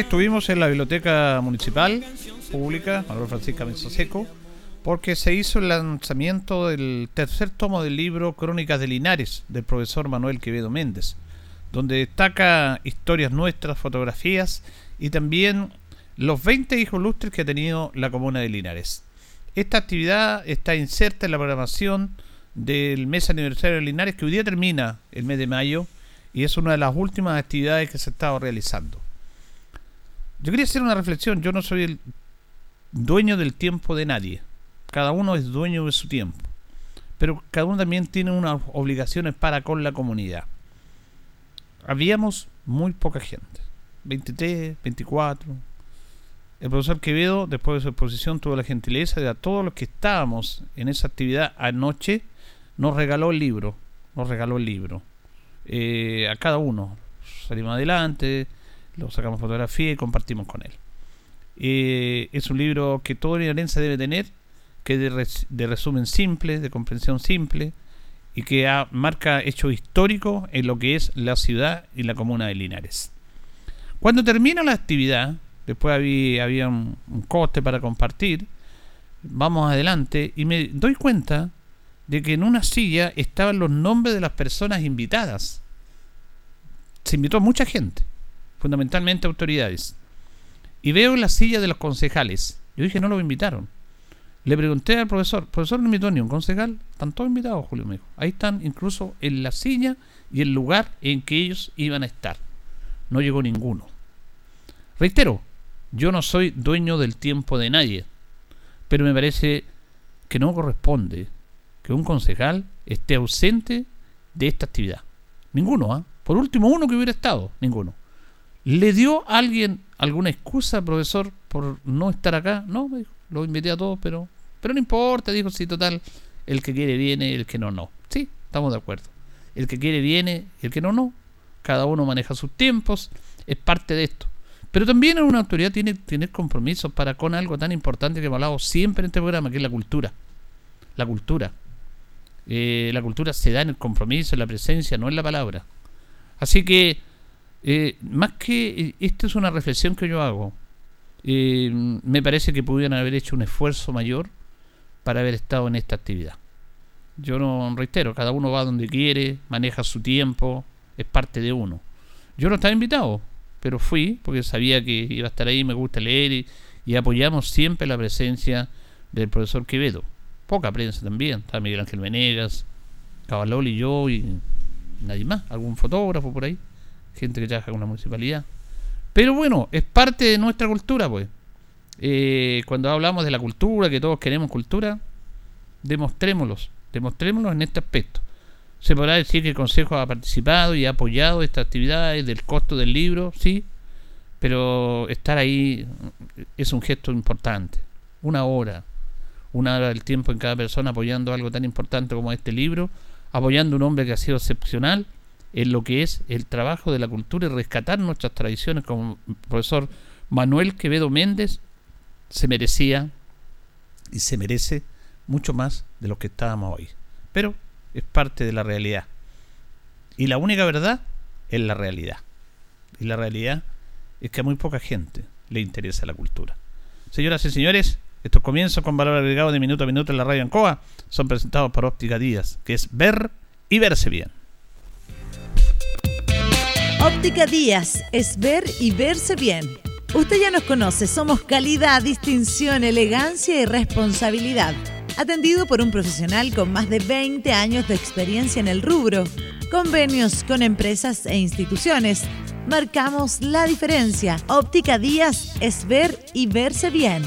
Estuvimos en la biblioteca municipal pública, Manuel Francisca Seco, porque se hizo el lanzamiento del tercer tomo del libro Crónicas de Linares del profesor Manuel Quevedo Méndez, donde destaca historias nuestras, fotografías y también los 20 hijos lustres que ha tenido la comuna de Linares. Esta actividad está inserta en la programación del mes aniversario de Linares que hoy día termina el mes de mayo y es una de las últimas actividades que se ha estado realizando. Yo quería hacer una reflexión. Yo no soy el dueño del tiempo de nadie. Cada uno es dueño de su tiempo. Pero cada uno también tiene unas obligaciones para con la comunidad. Habíamos muy poca gente. 23, 24. El profesor Quevedo, después de su exposición, tuvo la gentileza de a todos los que estábamos en esa actividad anoche, nos regaló el libro. Nos regaló el libro. Eh, a cada uno. Salimos adelante lo sacamos fotografía y compartimos con él. Eh, es un libro que todo linarense debe tener, que es de, resumen simple, de comprensión simple, y que marca hechos históricos en lo que es la ciudad y la comuna de Linares. Cuando termina la actividad, después había, había un, un coste para compartir, vamos adelante y me doy cuenta de que en una silla estaban los nombres de las personas invitadas. Se invitó mucha gente fundamentalmente autoridades. Y veo la silla de los concejales. Yo dije, no lo invitaron. Le pregunté al profesor, profesor no invitó ni un concejal, están todos invitados, Julio me dijo. Ahí están incluso en la silla y el lugar en que ellos iban a estar. No llegó ninguno. Reitero, yo no soy dueño del tiempo de nadie, pero me parece que no corresponde que un concejal esté ausente de esta actividad. Ninguno, ¿ah? Por último, uno que hubiera estado, ninguno. ¿Le dio alguien alguna excusa, profesor, por no estar acá? No, me dijo, lo invité a todos, pero, pero no importa, dijo, si total, el que quiere viene, el que no, no. Sí, estamos de acuerdo. El que quiere viene, el que no, no. Cada uno maneja sus tiempos, es parte de esto. Pero también una autoridad tiene tener compromisos para con algo tan importante que hemos hablado siempre en este programa, que es la cultura. La cultura. Eh, la cultura se da en el compromiso, en la presencia, no en la palabra. Así que eh, más que eh, esto es una reflexión que yo hago. Eh, me parece que pudieran haber hecho un esfuerzo mayor para haber estado en esta actividad. Yo no reitero, cada uno va donde quiere, maneja su tiempo, es parte de uno. Yo no estaba invitado, pero fui porque sabía que iba a estar ahí, me gusta leer y, apoyamos siempre la presencia del profesor Quevedo. Poca prensa también, está Miguel Ángel Venegas, Cabaloli y yo y nadie más, algún fotógrafo por ahí gente que trabaja con la municipalidad. Pero bueno, es parte de nuestra cultura, pues. Eh, cuando hablamos de la cultura, que todos queremos cultura, demostrémoslos, demostrémoslos en este aspecto. Se podrá decir que el Consejo ha participado y ha apoyado estas actividades del costo del libro, sí, pero estar ahí es un gesto importante. Una hora, una hora del tiempo en cada persona apoyando algo tan importante como este libro, apoyando un hombre que ha sido excepcional en lo que es el trabajo de la cultura y rescatar nuestras tradiciones, como el profesor Manuel Quevedo Méndez se merecía y se merece mucho más de lo que estábamos hoy. Pero es parte de la realidad. Y la única verdad es la realidad. Y la realidad es que a muy poca gente le interesa la cultura. Señoras y señores, estos comienzos con valor agregado de minuto a minuto en la radio Ancoa son presentados por Óptica Díaz, que es ver y verse bien. Óptica Díaz es ver y verse bien. Usted ya nos conoce, somos calidad, distinción, elegancia y responsabilidad. Atendido por un profesional con más de 20 años de experiencia en el rubro, convenios con empresas e instituciones. Marcamos la diferencia. Óptica Díaz es ver y verse bien.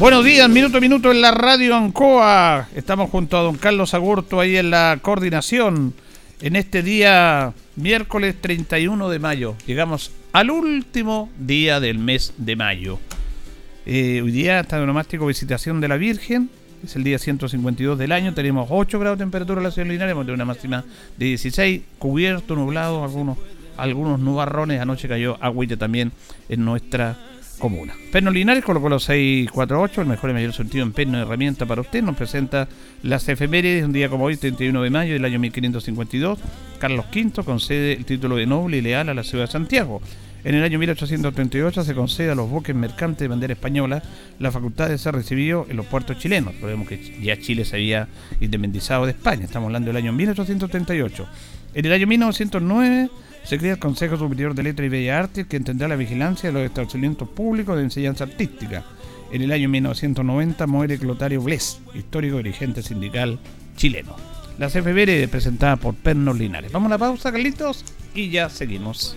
Buenos días, minuto a minuto en la radio Ancoa. Estamos junto a don Carlos Agurto ahí en la coordinación. En este día, miércoles 31 de mayo, llegamos al último día del mes de mayo. Eh, hoy día está el onomástico Visitación de la Virgen, es el día 152 del año, tenemos 8 grados de temperatura en la ciudad de hemos tenido una máxima de 16, cubierto, nublado, algunos, algunos nubarrones, anoche cayó agüita también en nuestra comuna. Perno Linares colocó los 648, el mejor y mayor sentido en perno de herramienta para usted. Nos presenta las efemérides, un día como hoy, 31 de mayo del año 1552. Carlos V concede el título de noble y leal a la ciudad de Santiago. En el año 1838 se concede a los buques mercantes de bandera española la facultad de ser recibido en los puertos chilenos. Recordemos que ya Chile se había independizado de España. Estamos hablando del año 1838. En el año 1909 se el Consejo Superior de Letras y Bellas Artes que tendrá la vigilancia de los establecimientos públicos de enseñanza artística. En el año 1990 muere Clotario Bles, histórico dirigente sindical chileno. La CFBR presentada por Pernos Linares. Vamos a la pausa, Carlitos, y ya seguimos.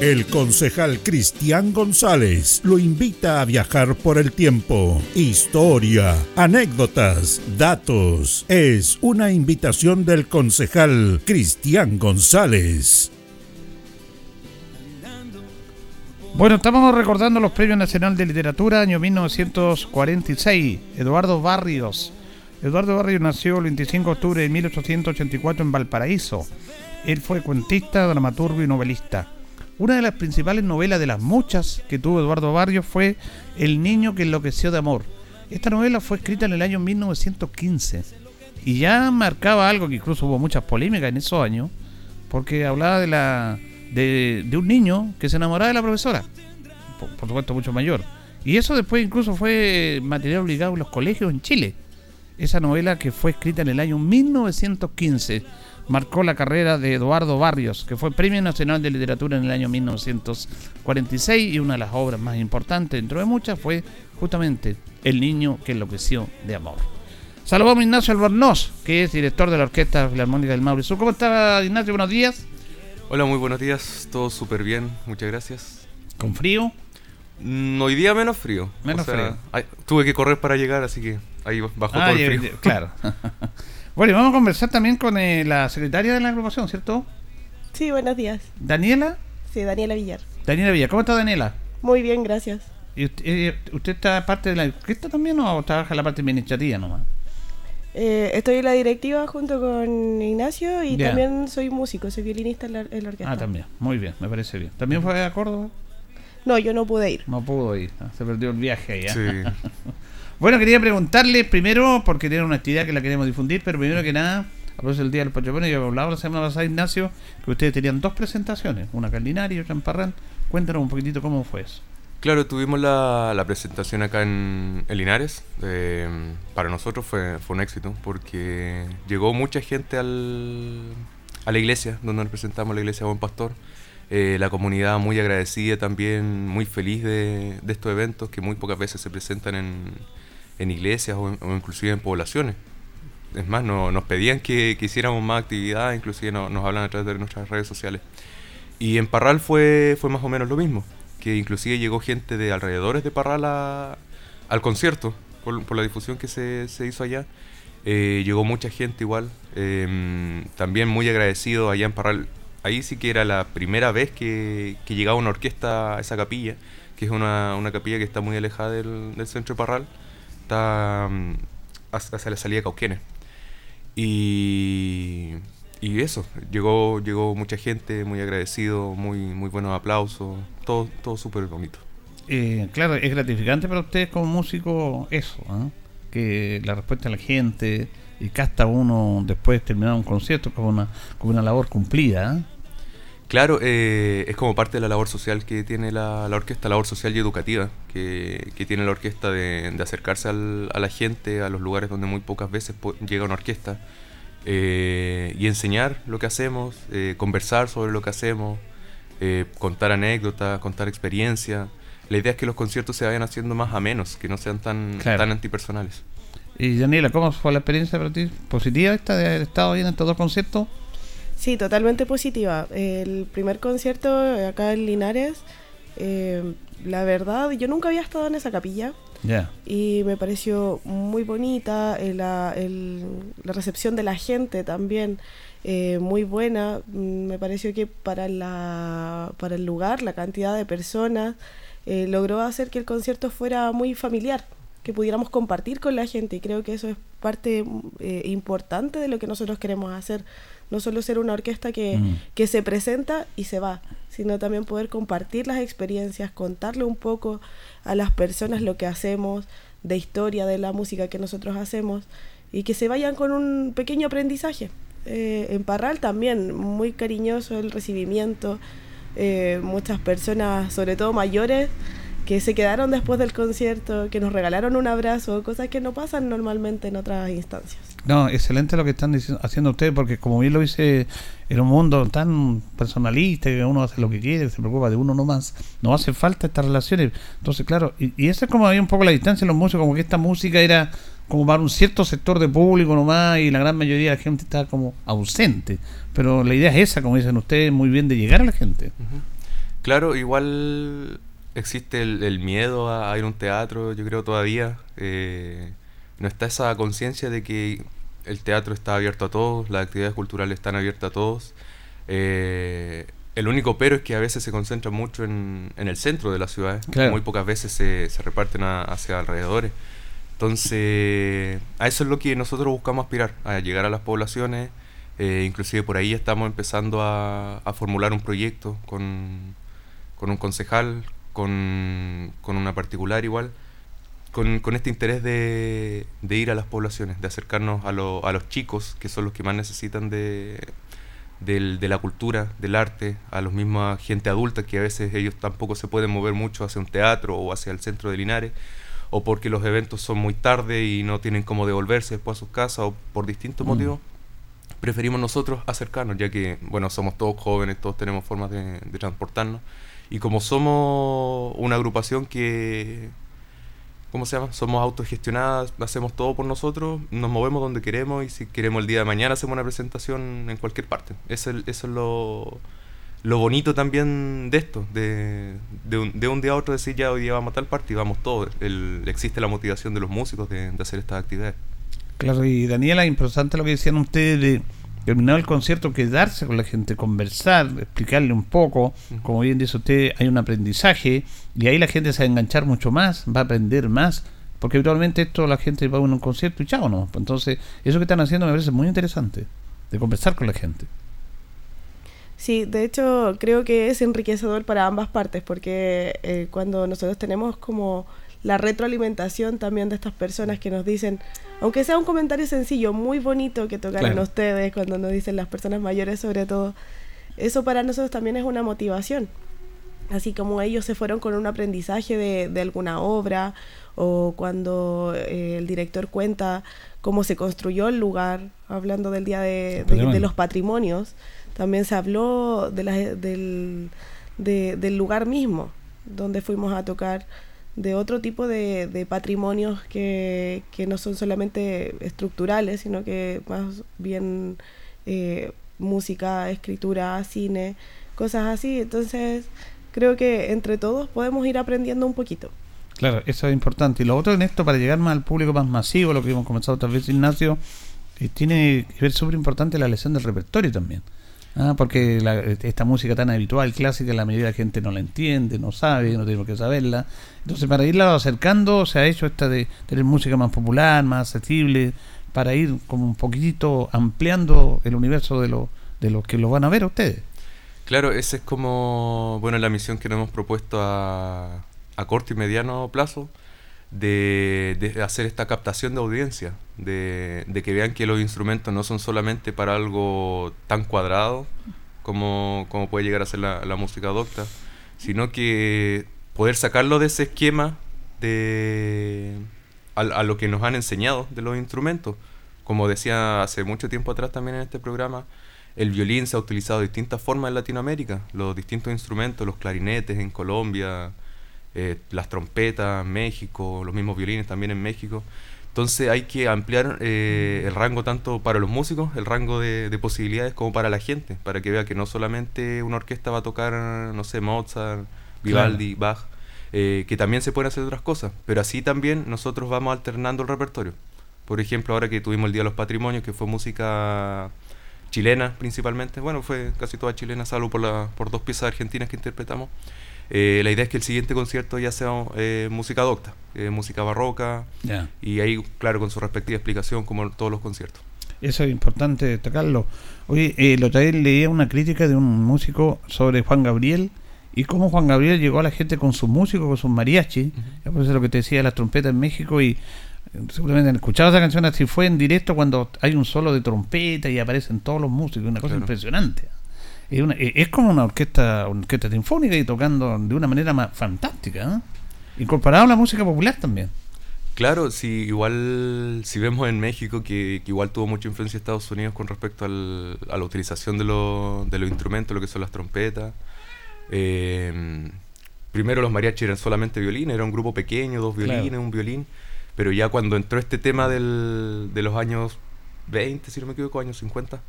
El concejal Cristian González lo invita a viajar por el tiempo. Historia, anécdotas, datos. Es una invitación del concejal Cristian González. Bueno, estamos recordando los Premios Nacional de Literatura, año 1946. Eduardo Barrios. Eduardo Barrios nació el 25 de octubre de 1884 en Valparaíso. Él fue cuentista, dramaturgo y novelista. Una de las principales novelas de las muchas que tuvo Eduardo Barrios fue El niño que enloqueció de amor. Esta novela fue escrita en el año 1915 y ya marcaba algo que incluso hubo muchas polémicas en esos años, porque hablaba de la de, un niño que se enamoraba de la profesora, por, supuesto mucho mayor. Y eso después incluso fue material obligado en los colegios en Chile. Esa novela que fue escrita en el año 1915 marcó la carrera de Eduardo Barrios, que fue Premio Nacional de Literatura en el año 1946 y una de las obras más importantes, dentro de muchas, fue justamente El niño que enloqueció de amor. Saludamos a Ignacio Albornoz, que es director de la Orquesta Filarmónica del Mauricio. ¿Cómo está Ignacio? Buenos días. Hola, muy buenos días. Todo súper bien. Muchas gracias. ¿Con frío? Mm, hoy día menos frío. Menos frío. tuve que correr para llegar, así que ahí bajó ah, todo el frío. claro. bueno, y vamos a conversar también con eh, la secretaria de la agrupación, ¿cierto? Sí, buenos días. ¿Daniela? Sí, Daniela Villar. Daniela Villar. ¿Cómo está Daniela? Muy bien, gracias. ¿Y usted, eh, usted está parte de la orquesta también o trabaja en la parte administrativa nomás? Eh, estoy en la directiva junto con Ignacio y también soy músico, soy violinista en la, orquesta. Ah, también, muy bien, me parece bien. ¿También fue a Córdoba? No, yo no pude ir. No pudo ir, ah, se perdió el viaje ahí. ¿eh? bueno, quería preguntarle primero, porque tiene una actividad que la queremos difundir, pero primero que nada, a propósito del Día del Patrimonio, yo hablaba la semana pasada, Ignacio, que ustedes tenían dos presentaciones, una acá en y otra en Parral. Cuéntanos un poquitito cómo fue eso. Claro, tuvimos la, presentación acá en, el Linares. para nosotros fue, fue un éxito porque llegó mucha gente al, a la iglesia, donde nos presentamos, la iglesia Buen Pastor. Eh, la comunidad muy agradecida también, muy feliz de, de, estos eventos que muy pocas veces se presentan en, en iglesias o, inclusive en poblaciones. Es más, no, nos pedían que, que, hiciéramos más actividad, inclusive nos hablan a través de nuestras redes sociales. Y en Parral fue, fue más o menos lo mismo que inclusive llegó gente de alrededores de Parral al concierto, por, la difusión que se, hizo allá. Eh, llegó mucha gente igual, em, también muy agradecido allá en Parral. Ahí sí que era la primera vez que, llegaba una orquesta a esa capilla, que es una, capilla que está muy alejada del, centro de Parral, está um, hacia la salida de Cauquenes. Y y eso, llegó, llegó mucha gente, muy agradecido, muy, muy buenos aplausos, todo, todo súper bonito. Eh, claro, es gratificante para ustedes como músico eso, ¿ah? que la respuesta de la gente y que hasta uno después de terminar un concierto como una, como una labor cumplida. ¿ah? Claro, eh, es como parte de la labor social que tiene la, la orquesta, labor social y educativa que, que tiene la orquesta de, de acercarse al, a la gente, a los lugares donde muy pocas veces llega una orquesta eh, y enseñar lo que hacemos, eh, conversar sobre lo que hacemos, eh, contar anécdotas, contar experiencias. La idea es que los conciertos se vayan haciendo más a menos, que no sean tan, tan antipersonales. Y Daniela, ¿cómo fue la experiencia para ti? ¿Positiva esta de haber estado bien en estos dos conciertos? Sí, totalmente positiva. El primer concierto acá en Linares, la verdad, yo nunca había estado en esa capilla. Y me pareció muy bonita, eh, la, la, recepción de la gente también eh, muy buena. Mm, me pareció que para, la, para el lugar, la cantidad de personas, eh, logró hacer que el concierto fuera muy familiar, que pudiéramos compartir con la gente y creo que eso es parte importante de lo que nosotros queremos hacer. No solo ser una orquesta que, mm. que se presenta y se va, sino también poder compartir las experiencias, contarle un poco a las personas lo que hacemos, de historia de la música que nosotros hacemos y que se vayan con un pequeño aprendizaje. Eh, en Parral también, muy cariñoso el recibimiento, eh, muchas personas, sobre todo mayores, que se quedaron después del concierto, que nos regalaron un abrazo, cosas que no pasan normalmente en otras instancias. No, excelente lo que están haciendo ustedes, porque como bien lo dice, en un mundo tan personalista, que uno hace lo que quiere, se preocupa de uno nomás, no hace falta estas relaciones. Entonces, claro, y, y esa es como había un poco la distancia en los músicos, como que esta música era como para un cierto sector de público nomás y la gran mayoría de la gente está como ausente. Pero la idea es esa, como dicen ustedes, muy bien de llegar a la gente. Claro, igual existe el, miedo a, ir a un teatro, yo creo todavía. Eh, no está esa conciencia de que el teatro está abierto a todos, las actividades culturales están abiertas a todos. Eh, el único pero es que a veces se concentra mucho en, el centro de la ciudad. Muy pocas veces se, reparten hacia alrededores. Entonces, a eso es lo que nosotros buscamos aspirar, a llegar a las poblaciones. Eh, inclusive por ahí estamos empezando a, formular un proyecto con, un concejal, con, una particular igual, con, este interés de, ir a las poblaciones, de acercarnos a, a los chicos, que son los que más necesitan de, de la cultura, del arte, a los mismos gente adulta que a veces ellos tampoco se pueden mover mucho hacia un teatro o hacia el centro de Linares o porque los eventos son muy tarde y no tienen cómo devolverse después a sus casas o por distintos mm. motivos, preferimos nosotros acercarnos, ya que, bueno, somos todos jóvenes, todos tenemos formas de, transportarnos. Y como somos una agrupación que, ¿cómo se llama? Somos autogestionadas, hacemos todo por nosotros, nos movemos donde queremos y si queremos el día de mañana hacemos una presentación en cualquier parte. Eso, eso es lo, lo bonito también de esto, de, de, un, día a otro decir ya hoy día vamos a tal parte y vamos todos. Existe la motivación de los músicos de, hacer estas actividades. Claro, y Daniela, importante lo que decían ustedes de terminar el concierto, quedarse con la gente, conversar, explicarle un poco. Como bien dice usted, hay un aprendizaje y ahí la gente se va a enganchar mucho más, va a aprender más. Porque habitualmente esto la gente va a un concierto y chao, ¿no? Entonces, eso que están haciendo me parece muy interesante, de conversar con la gente. Sí, de hecho creo que es enriquecedor para ambas partes porque eh, cuando nosotros tenemos como la retroalimentación también de estas personas que nos dicen, aunque sea un comentario sencillo, muy bonito que tocaron ustedes cuando nos dicen las personas mayores sobre todo, eso para nosotros también es una motivación. Así como ellos se fueron con un aprendizaje de, de alguna obra o cuando eh, el director cuenta cómo se construyó el lugar, hablando del Día de los Patrimonios también se habló de del, del lugar mismo donde fuimos a tocar, de otro tipo de, patrimonios que, no son solamente estructurales, sino que más bien eh, música, escritura, cine, cosas así. Entonces, creo que entre todos podemos ir aprendiendo un poquito. Claro, eso es importante. Y lo otro en esto, para llegar más al público más masivo, lo que hemos comenzado otra vez, Ignacio, eh, tiene que ver súper importante la lección del repertorio también. Ah, porque esta música tan habitual, clásica, la mayoría de la gente no la entiende, no sabe, no tiene que saberla. Entonces, para irla acercando, se ha hecho esta de tener música más popular, más accesible, para ir como un poquitito ampliando el universo de, lo, de los que lo van a ver ustedes. Claro, esa es como, bueno, la misión que nos hemos propuesto a, a corto y mediano plazo de, hacer esta captación de audiencia, de, que vean que los instrumentos no son solamente para algo tan cuadrado como, puede llegar a ser la, música docta, sino que poder sacarlo de ese esquema de a, lo que nos han enseñado de los instrumentos. Como decía hace mucho tiempo atrás también en este programa, el violín se ha utilizado de distintas formas en Latinoamérica, los distintos instrumentos, los clarinetes en Colombia, eh, las trompetas, México, los mismos violines también en México. Entonces hay que ampliar eh, el rango tanto para los músicos, el rango de, posibilidades, como para la gente, para que vea que no solamente una orquesta va a tocar, no sé, Mozart, Vivaldi, Bach, eh, que también se pueden hacer otras cosas, pero así también nosotros vamos alternando el repertorio. Por ejemplo, ahora que tuvimos el Día de los Patrimonios, que fue música chilena principalmente, bueno, fue casi toda chilena, salvo por, la, por dos piezas argentinas que interpretamos. Eh, la idea es que el siguiente concierto ya sea eh, música docta, eh, música barroca, y ahí, claro, con su respectiva explicación, como todos los conciertos. Eso es importante destacarlo. Oye, eh, lo otra leía una crítica de un músico sobre Juan Gabriel y cómo Juan Gabriel llegó a la gente con sus músicos, con sus mariachi. Por eso es lo que te decía, las trompetas en México y seguramente han escuchado esa canción así fue en directo cuando hay un solo de trompeta y aparecen todos los músicos, una cosa impresionante es, eh, es como una orquesta, orquesta sinfónica y tocando de una manera más fantástica, ¿eh? incorporado a la música popular también. Claro, sí, igual si vemos en México que, igual tuvo mucha influencia Estados Unidos con respecto al, a la utilización de, de los instrumentos, lo que son las trompetas. Eh, primero los mariachis eran solamente violines, era un grupo pequeño, dos violines, un violín, pero ya cuando entró este tema del, de los años 20, si no me equivoco, años 50,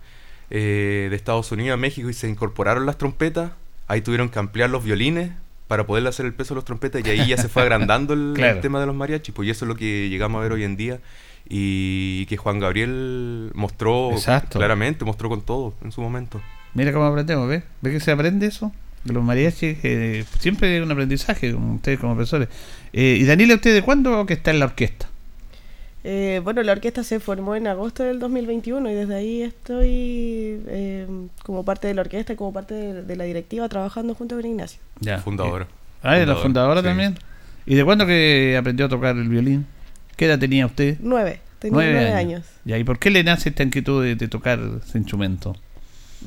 eh, de Estados Unidos a México y se incorporaron las trompetas, ahí tuvieron que ampliar los violines para poderle hacer el peso a los trompetas y ahí ya se fue agrandando el, tema de los mariachis, pues y eso es lo que llegamos a ver hoy en día y que Juan Gabriel mostró claramente, mostró con todo en su momento. Mira cómo aprendemos, ¿ves? ¿Ves que se aprende eso? De los mariachis, eh, siempre es un aprendizaje, ustedes como profesores. Eh, y Daniela, ¿usted de cuándo que está en la orquesta? Eh, bueno, la orquesta se formó en agosto del 2021 y desde ahí estoy eh, como parte de la orquesta y como parte de, la directiva trabajando junto con Ignacio. Ya. Fundadora. Ah, ¿es la fundadora también? ¿Y de cuándo que aprendió a tocar el violín? ¿Qué edad tenía usted? Nueve. Tenía nueve, años. Ya, ¿y por qué le nace esta inquietud de, tocar ese instrumento?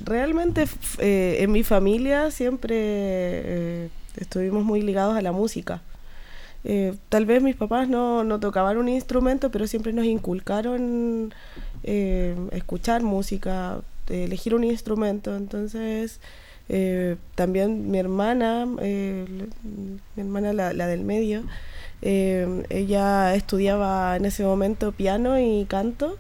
Realmente eh, en mi familia siempre estuvimos muy ligados a la música. Eh, tal vez mis papás no, no, tocaban un instrumento, pero siempre nos inculcaron eh, escuchar música, elegir un instrumento. Entonces, eh, también mi hermana, mi hermana la, la del medio, ella estudiaba en ese momento piano y canto.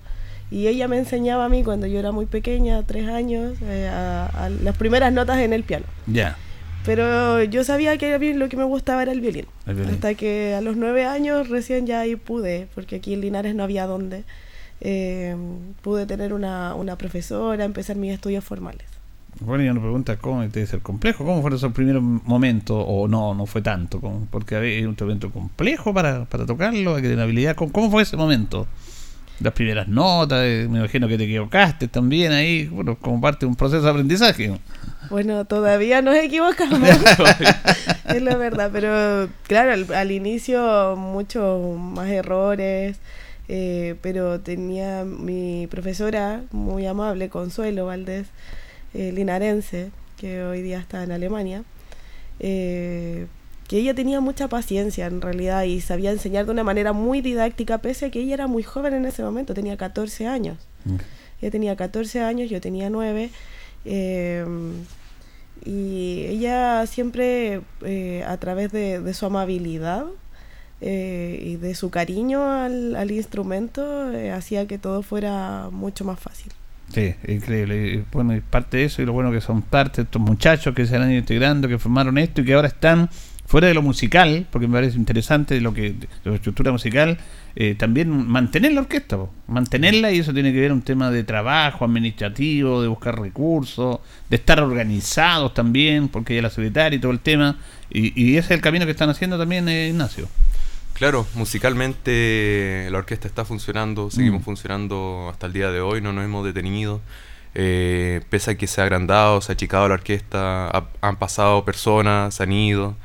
Y ella me enseñaba a mí cuando yo era muy pequeña, tres años, a, las primeras notas en el piano. Ya. Pero yo sabía que lo que me gustaba era el violín. Hasta que a los nueve años recién ya ahí pude, porque aquí en Linares no había dónde. Eh, pude tener una, una profesora, empezar mis estudios formales. Bueno, ya nos pregunta cómo debe ser complejo, cómo fueron esos primeros momentos, o no, no fue tanto, porque había un instrumento complejo para, para tocarlo, hay que tener habilidad. ¿Cómo fue ese momento? Las primeras notas, eh, me imagino que te equivocaste también ahí, bueno, como parte de un proceso de aprendizaje. Bueno, todavía nos equivocamos, es la verdad, pero claro, al, inicio muchos más errores, eh, pero tenía mi profesora muy amable, Consuelo Valdés, eh, linarense, que hoy día está en Alemania, eh, que ella tenía mucha paciencia en realidad y sabía enseñar de una manera muy didáctica, pese a que ella era muy joven en ese momento, tenía 14 años. Mm. Ella tenía 14 años, yo tenía 9. Eh, y ella siempre, eh, a través de, su amabilidad eh, y de su cariño al, al instrumento, hacía que todo fuera mucho más fácil. Sí, increíble. bueno, y parte de eso, y lo bueno que son parte de estos muchachos que se han ido integrando, que formaron esto y que ahora están fuera de lo musical, porque me parece interesante de lo que de la estructura musical, eh, también mantener la orquesta, mantenerla y eso tiene que ver un tema de trabajo administrativo, de buscar recursos, de estar organizados también, porque hay la secretaria y todo el tema, y, ese es el camino que están haciendo también, eh, Ignacio. Claro, musicalmente la orquesta está funcionando, seguimos mm. funcionando hasta el día de hoy, no nos hemos detenido. Eh, pese a que se ha agrandado, se ha achicado la orquesta, han pasado personas, se han ido.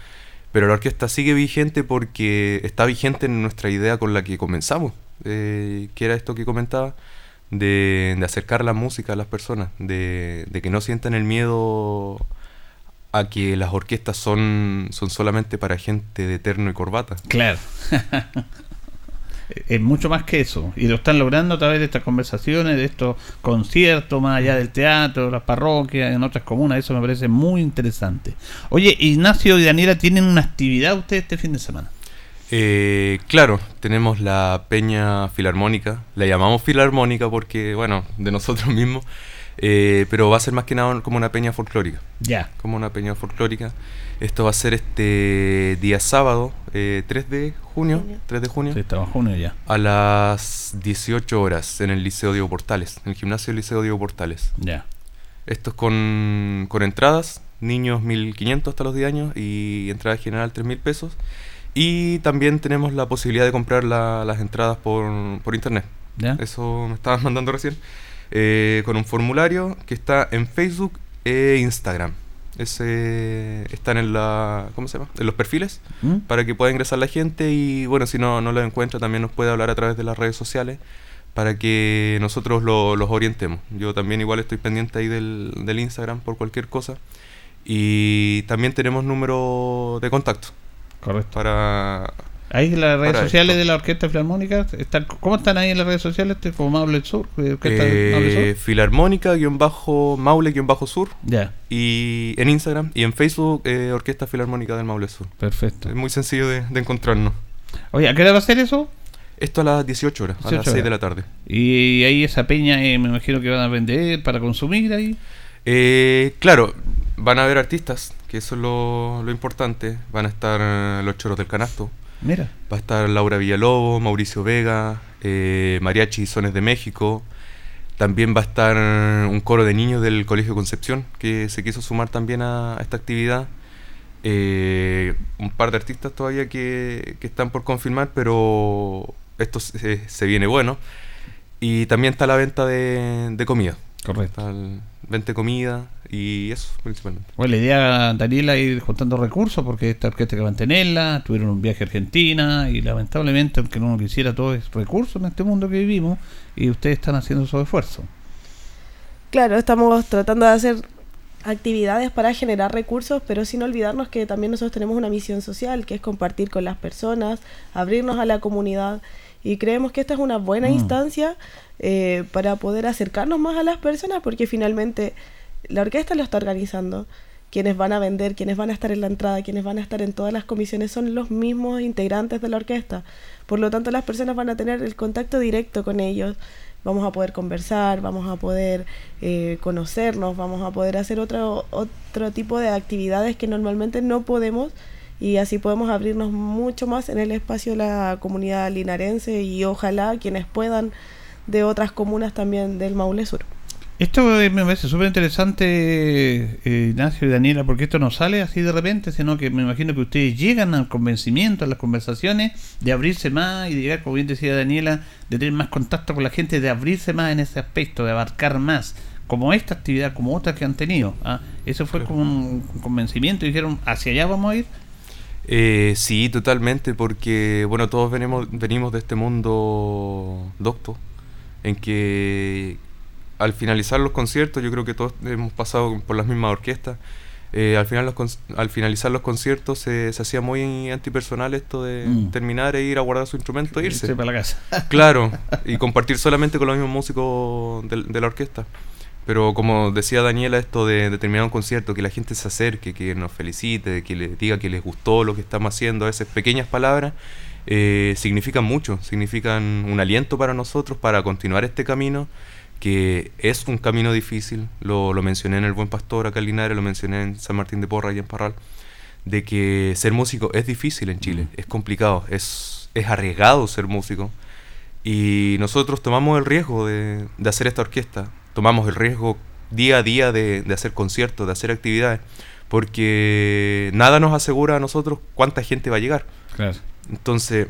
Pero la orquesta sigue vigente porque está vigente en nuestra idea con la que comenzamos, eh, que era esto que comentaba, de, acercar la música a las personas, de, de, que no sientan el miedo a que las orquestas son, son solamente para gente de terno y corbata. Claro. es mucho más que eso. Y lo están logrando a través de estas conversaciones, de estos conciertos, más allá del teatro, las parroquias, en otras comunas. Eso me parece muy interesante. Oye, Ignacio y Daniela, ¿tienen una actividad ustedes este fin de semana? Eh, claro, tenemos la Peña Filarmónica. La llamamos Filarmónica porque, bueno, de nosotros mismos. Eh, pero va a ser más que nada como una peña folclórica. Ya. Como una peña folclórica. Esto va a ser este día sábado, 3 eh, de junio. 3 de junio. Sí, estamos junio ya. A las 18 horas en el Liceo Diego Portales, en el gimnasio del Liceo Diego Portales. Ya. Esto es con, con entradas, niños 1500 hasta los 10 años y entrada general 3000 pesos. Y también tenemos la posibilidad de comprar las entradas por, por internet. ¿Ya? Eso me estabas mandando recién. Eh, con un formulario que está en Facebook e Instagram. Ese están en la ¿cómo se llama? en los perfiles ¿Mm? para que pueda ingresar la gente y bueno si no no lo encuentra también nos puede hablar a través de las redes sociales para que nosotros los orientemos yo también igual estoy pendiente ahí del, del Instagram por cualquier cosa y también tenemos número de contacto correcto para Ahí en las redes sociales de la Orquesta Filarmónica, están, ¿cómo están ahí en las redes sociales? Como Maule Sur, eh, Filarmónica, guion bajo, Maule, guion bajo Sur. Ya. Y en Instagram y en Facebook, eh, Orquesta Filarmónica del Maule Sur. Perfecto. Es muy sencillo de, encontrarnos. Oye, ¿a qué hora va a ser eso? Esto a las 18 horas, a las 6 de la tarde. Y ahí esa peña, eh, me imagino que van a vender para consumir ahí. Eh, claro, van a haber artistas, que eso es lo, lo importante. Van a estar los choros del canasto Mira. Va a estar Laura Villalobos, Mauricio Vega, eh, Mariachi Sones de México. También va a estar un coro de niños del Colegio Concepción que se quiso sumar también a, esta actividad. Eh, un par de artistas todavía que, están por confirmar, pero esto se, viene bueno. Y también está la venta de, comida. Correcto. venta de comida y eso principalmente. Bueno, la idea, Daniela, ir juntando recursos porque esta orquesta que mantenerla, tuvieron un viaje a Argentina y lamentablemente, aunque no quisiera todo es recursos en este mundo que vivimos, y ustedes están haciendo su esfuerzo. Claro, estamos tratando de hacer actividades para generar recursos, pero sin olvidarnos que también nosotros tenemos una misión social, que es compartir con las personas, abrirnos a la comunidad, y creemos que esta es una buena mm. instancia eh, para poder acercarnos más a las personas, porque finalmente la orquesta lo está organizando. Quienes van a vender, quienes van a estar en la entrada, quienes van a estar en todas las comisiones son los mismos integrantes de la orquesta. Por lo tanto, las personas van a tener el contacto directo con ellos. Vamos a poder conversar, vamos a poder eh, conocernos, vamos a poder hacer otro, otro tipo de actividades que normalmente no podemos y así podemos abrirnos mucho más en el espacio de la comunidad linarense y ojalá quienes puedan de otras comunas también del Maule Sur. Esto me parece súper interesante, eh, Ignacio y Daniela, porque esto no sale así de repente, sino que me imagino que ustedes llegan al convencimiento, a las conversaciones, de abrirse más y de llegar, como bien decía Daniela, de tener más contacto con la gente, de abrirse más en ese aspecto, de abarcar más, como esta actividad, como otras que han tenido. ¿ah? Eso fue como un convencimiento y dijeron, hacia allá vamos a ir. Eh, sí, totalmente, porque bueno, todos venimos, venimos de este mundo docto, en que al finalizar los conciertos, yo creo que todos hemos pasado por las mismas orquestas, eh, al, final al finalizar los conciertos se, se, hacía muy antipersonal esto de mm. terminar e ir a guardar su instrumento e irse. para la casa. claro, y compartir solamente con los mismos músicos de, la orquesta. Pero como decía Daniela, esto de, terminar un concierto, que la gente se acerque, que nos felicite, que le diga que les gustó lo que estamos haciendo, esas pequeñas palabras, eh, significan mucho, significan un aliento para nosotros para continuar este camino que es un camino difícil, lo, lo, mencioné en El Buen Pastor acá en Linares, lo mencioné en San Martín de Porra y en Parral, de que ser músico es difícil en Chile, es complicado, es, es arriesgado ser músico. Y nosotros tomamos el riesgo de, de, hacer esta orquesta, tomamos el riesgo día a día de, de hacer conciertos, de hacer actividades, porque nada nos asegura a nosotros cuánta gente va a llegar. Claro. Entonces,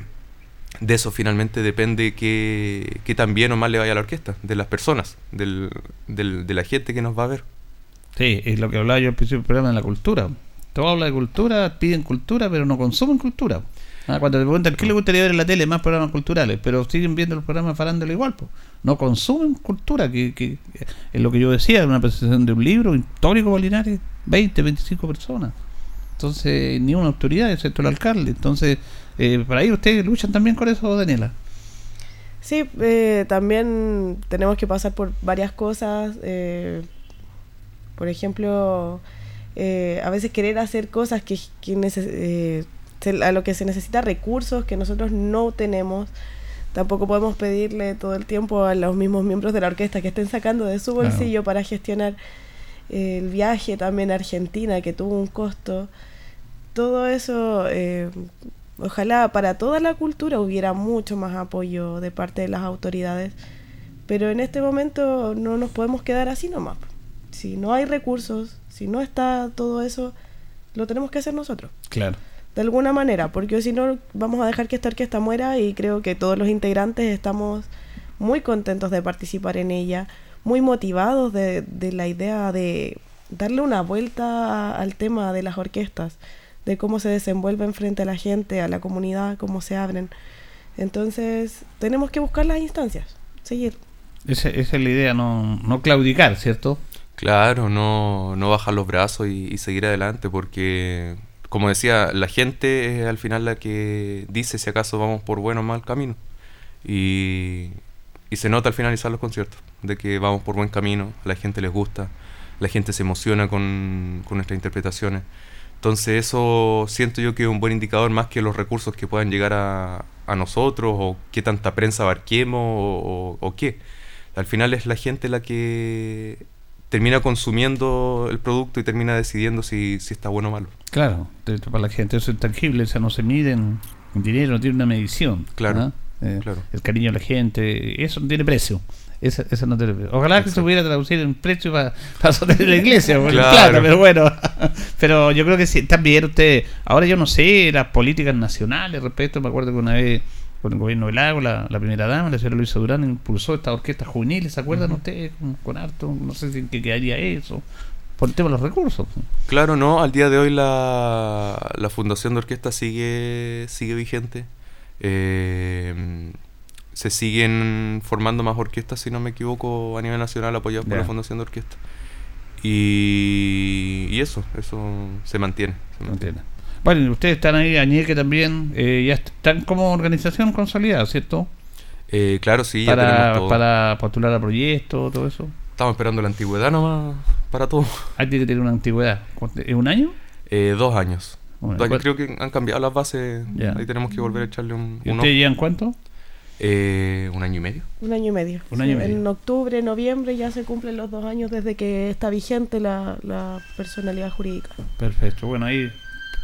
de eso finalmente depende que, que tan o mal le vaya a la orquesta, de las personas, del, del, de la gente que nos va a ver. Sí, es lo que hablaba yo al principio del programa de la cultura. Todo habla de cultura, piden cultura, pero no consumen cultura. Ah, cuando te preguntan qué le gustaría ver en la tele, más programas culturales, pero siguen viendo los programas farándolo igual. No consumen cultura, que, que, es lo que yo decía, una presentación de un libro histórico Linares, 20, 25 personas. Entonces, ni una autoridad, excepto el alcalde. Entonces, eh, ¿Por ahí ustedes luchan también con eso, Daniela? Sí, eh, también tenemos que pasar por varias cosas. Eh, por ejemplo, a veces querer hacer cosas que, a lo que se necesita recursos que nosotros no tenemos. Tampoco podemos pedirle todo el tiempo a los mismos miembros de la orquesta que estén sacando de su bolsillo para gestionar el viaje también a Argentina, que tuvo un costo. Todo eso Ojalá para toda la cultura hubiera mucho más apoyo de parte de las autoridades, pero en este momento no nos podemos quedar así nomás. Si no hay recursos, si no está todo eso, lo tenemos que hacer nosotros. Claro. De alguna manera, porque si no vamos a dejar que esta orquesta muera y creo que todos los integrantes estamos muy contentos de participar en ella, muy motivados de, de la idea de darle una vuelta al tema de las orquestas de cómo se desenvuelven frente a la gente, a la comunidad, cómo se abren. Entonces, tenemos que buscar las instancias, seguir. Esa, es la idea, no, no claudicar, ¿cierto? Claro, no, no bajar los brazos y, seguir adelante, porque, como decía, la gente es al final la que dice si acaso vamos por buen o mal camino. Y, y se nota al finalizar los conciertos, de que vamos por buen camino, a la gente les gusta, la gente se emociona con, con nuestras interpretaciones. Entonces eso siento yo que es un buen indicador más que los recursos que puedan llegar a, a nosotros o qué tanta prensa abarquemos o, qué. Al final es la gente la que termina consumiendo el producto y termina decidiendo si, si está bueno o malo. Claro, para la gente eso es tangible, o sea, no se mide en dinero, no tiene una medición. Claro. Eh, el cariño de la gente, eso no tiene precio. Eso, no tiene precio. Ojalá que se pudiera traducir en precio para, para la iglesia, claro. pero bueno. pero yo creo que sí, también usted, ahora yo no sé, las políticas nacionales respecto, me acuerdo que una vez con el gobierno del lago, la, primera dama, la señora Luisa Durán, impulsó esta orquesta juvenil, ¿se acuerdan ustedes? Con, harto, no sé si en qué quedaría eso, por el tema de los recursos. Claro, no, al día de hoy la, la Fundación de Orquesta sigue, sigue vigente. Eh, se siguen formando más orquestas, si no me equivoco, a nivel nacional apoyados por la Fundación de Orquesta. Y, y eso, eso se mantiene. Se mantiene. Bueno, ustedes están ahí, Añeque también, eh, ya están como organización consolidada, ¿cierto? Eh, claro, sí, para, ya tenemos todo. Para postular a proyectos, todo eso. Estamos esperando la antigüedad nomás para todo. Hay que tener una antigüedad. ¿Es un año? Eh, dos años. creo que han cambiado las bases. Ahí tenemos que volver a echarle un. ¿Y ustedes llevan cuánto? Eh, un año y medio. Un año y medio. Un año y medio. En octubre, noviembre ya se cumplen los dos años desde que está vigente la, la personalidad jurídica. Perfecto. Bueno, ahí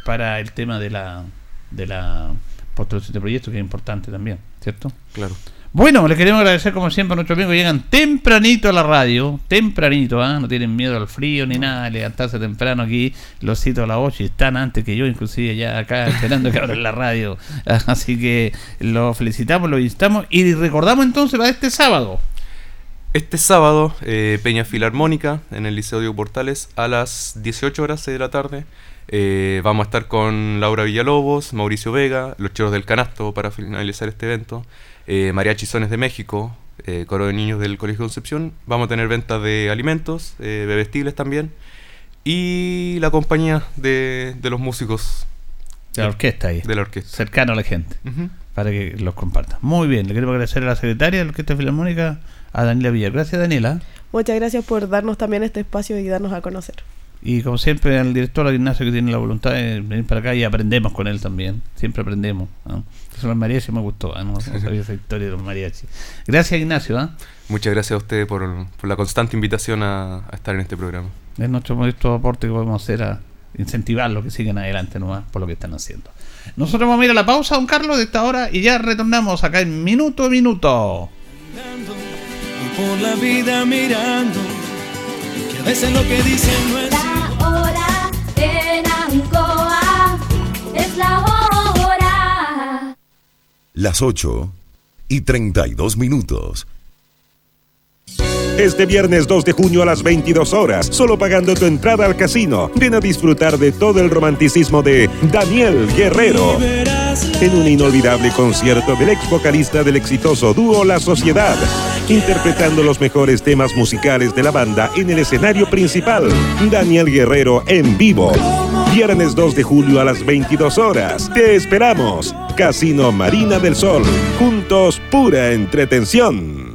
para el tema de la de la postulación de proyectos, que es importante también, ¿cierto? Claro. Bueno, les queremos agradecer como siempre a nuestros amigos que llegan tempranito a la radio, tempranito, ¿ah? no tienen miedo al frío ni nada, levantarse temprano aquí, los cito a las 8 y están antes que yo, inclusive ya acá esperando que abran la radio. Así que los felicitamos, los instamos y recordamos entonces para este sábado. Este sábado, eh, Peña Filarmónica en el Liceo Diego Portales a las 18 horas de la tarde. Eh, vamos a estar con Laura Villalobos, Mauricio Vega, los Cheros del Canasto para finalizar este evento, eh, María Chizones de México, eh, Coro de Niños del Colegio Concepción. Vamos a tener ventas de alimentos, eh, bebestibles también, y la compañía de, los músicos. De la orquesta ahí. De la orquesta. Cercano a la gente, para que los compartan. Muy bien, le queremos agradecer a la secretaria de la Orquesta Filarmónica, a Daniela Villar. Gracias, Daniela. Muchas gracias por darnos también este espacio y darnos a conocer. Y como siempre, al director, Ignacio, que tiene la voluntad de venir para acá y aprendemos con él también. Siempre aprendemos. ¿no? Eso los mariachi me gustó, ¿no? sabía esa historia de los mariachi. Gracias, Ignacio. ¿ah? Muchas gracias a usted por, la constante invitación a, estar en este programa. Es nuestro modesto aporte que podemos hacer a incentivar lo que siguen adelante nomás por lo que están haciendo. Nosotros vamos a ir a la pausa, don Carlos, de esta hora y ya retornamos acá en minuto a minuto. Por la vida mirando, que a veces lo que dicen no es Las 8 y 32 minutos. Este viernes 2 de junio a las 22 horas, solo pagando tu entrada al casino, ven a disfrutar de todo el romanticismo de Daniel Guerrero. En un inolvidable concierto del ex vocalista del exitoso dúo La Sociedad, interpretando los mejores temas musicales de la banda en el escenario principal. Daniel Guerrero en vivo. Viernes 2 de julio a las 22 horas. Te esperamos. Casino Marina del Sol. Juntos, pura entretención.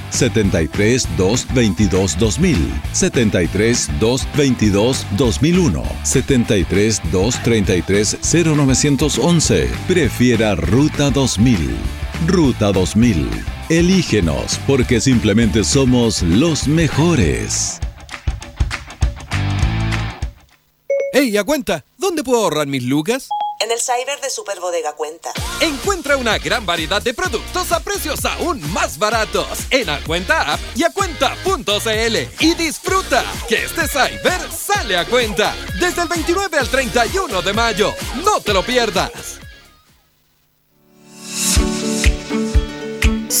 73 222 2000, 73 222 2001, 73 233 0911. Prefiera Ruta 2000. Ruta 2000. Elígenos porque simplemente somos los mejores. ¡Hey, a cuenta! ¿Dónde puedo ahorrar mis lucas? El cyber de Superbodega Cuenta. Encuentra una gran variedad de productos a precios aún más baratos en Acuenta App y acuenta.cl y disfruta que este cyber sale a cuenta desde el 29 al 31 de mayo. No te lo pierdas.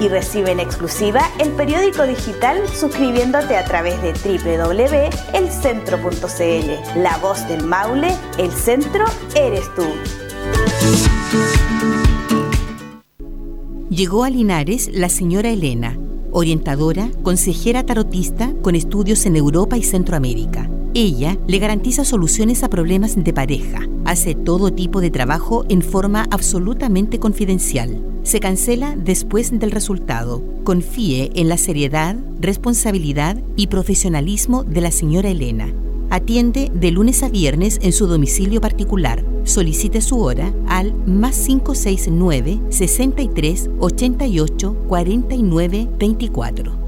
y recibe en exclusiva el periódico digital suscribiéndote a través de www.elcentro.cl. La voz del Maule, el centro eres tú. Llegó a Linares la señora Elena, orientadora, consejera tarotista con estudios en Europa y Centroamérica. Ella le garantiza soluciones a problemas de pareja. Hace todo tipo de trabajo en forma absolutamente confidencial. Se cancela después del resultado. Confíe en la seriedad, responsabilidad y profesionalismo de la señora Elena. Atiende de lunes a viernes en su domicilio particular. Solicite su hora al más 569 63 88 49 24.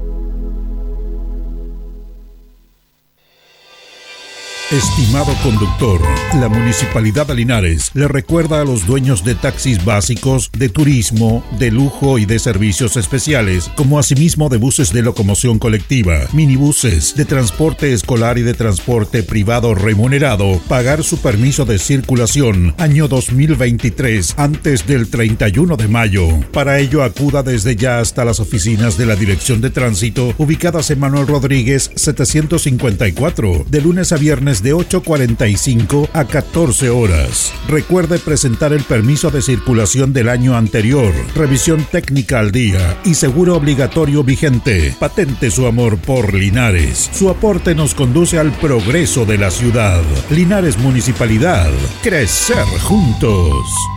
Estimado conductor, la Municipalidad de Linares le recuerda a los dueños de taxis básicos, de turismo, de lujo y de servicios especiales, como asimismo de buses de locomoción colectiva, minibuses, de transporte escolar y de transporte privado remunerado, pagar su permiso de circulación año 2023 antes del 31 de mayo. Para ello acuda desde ya hasta las oficinas de la Dirección de Tránsito ubicadas en Manuel Rodríguez 754, de lunes a viernes de 8.45 a 14 horas. Recuerde presentar el permiso de circulación del año anterior, revisión técnica al día y seguro obligatorio vigente. Patente su amor por Linares. Su aporte nos conduce al progreso de la ciudad. Linares Municipalidad. Crecer juntos.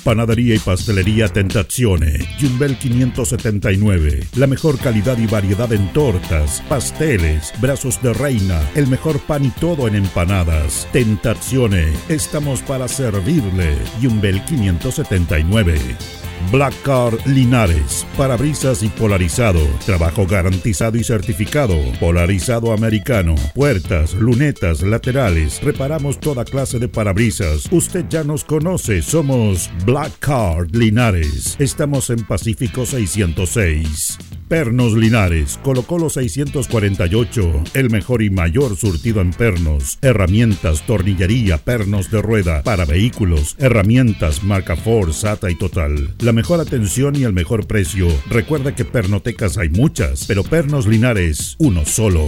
Panadería y pastelería Tentazione, Yumbel 579. La mejor calidad y variedad en tortas, pasteles, brazos de reina, el mejor pan y todo en empanadas. Tentazione, estamos para servirle. Yumbel 579. Black Car Linares, parabrisas y polarizado, trabajo garantizado y certificado, polarizado americano, puertas, lunetas, laterales, reparamos toda clase de parabrisas. Usted ya nos conoce, somos Card Linares. Estamos en Pacífico 606. Pernos Linares, colocó los 648, el mejor y mayor surtido en pernos, herramientas, tornillería, pernos de rueda, para vehículos, herramientas, marca Ford, SATA y Total. La mejor atención y el mejor precio. Recuerda que pernotecas hay muchas, pero Pernos Linares, uno solo.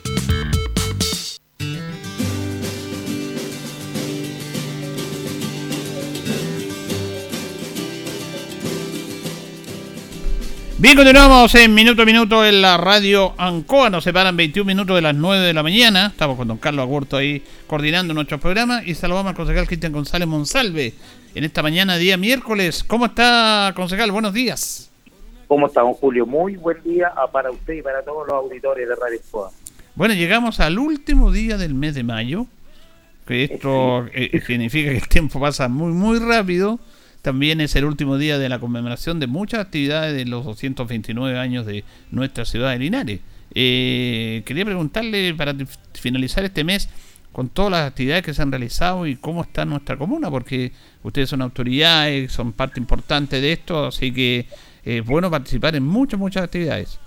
Bien, continuamos en minuto a minuto en la radio Ancoa. Nos separan 21 minutos de las 9 de la mañana. Estamos con don Carlos Agurto ahí coordinando nuestro programa. Y saludamos al concejal Cristian González Monsalve en esta mañana, día miércoles. ¿Cómo está, concejal? Buenos días. ¿Cómo está, don Julio? Muy buen día para usted y para todos los auditores de Radio Ancoa. Bueno, llegamos al último día del mes de mayo. Que esto eh, significa que el tiempo pasa muy, muy rápido también es el último día de la conmemoración de muchas actividades de los 229 años de nuestra ciudad de Linares. Eh, quería preguntarle para finalizar este mes con todas las actividades que se han realizado y cómo está nuestra comuna, porque ustedes son autoridades, son parte importante de esto, así que es bueno participar en muchas, muchas actividades.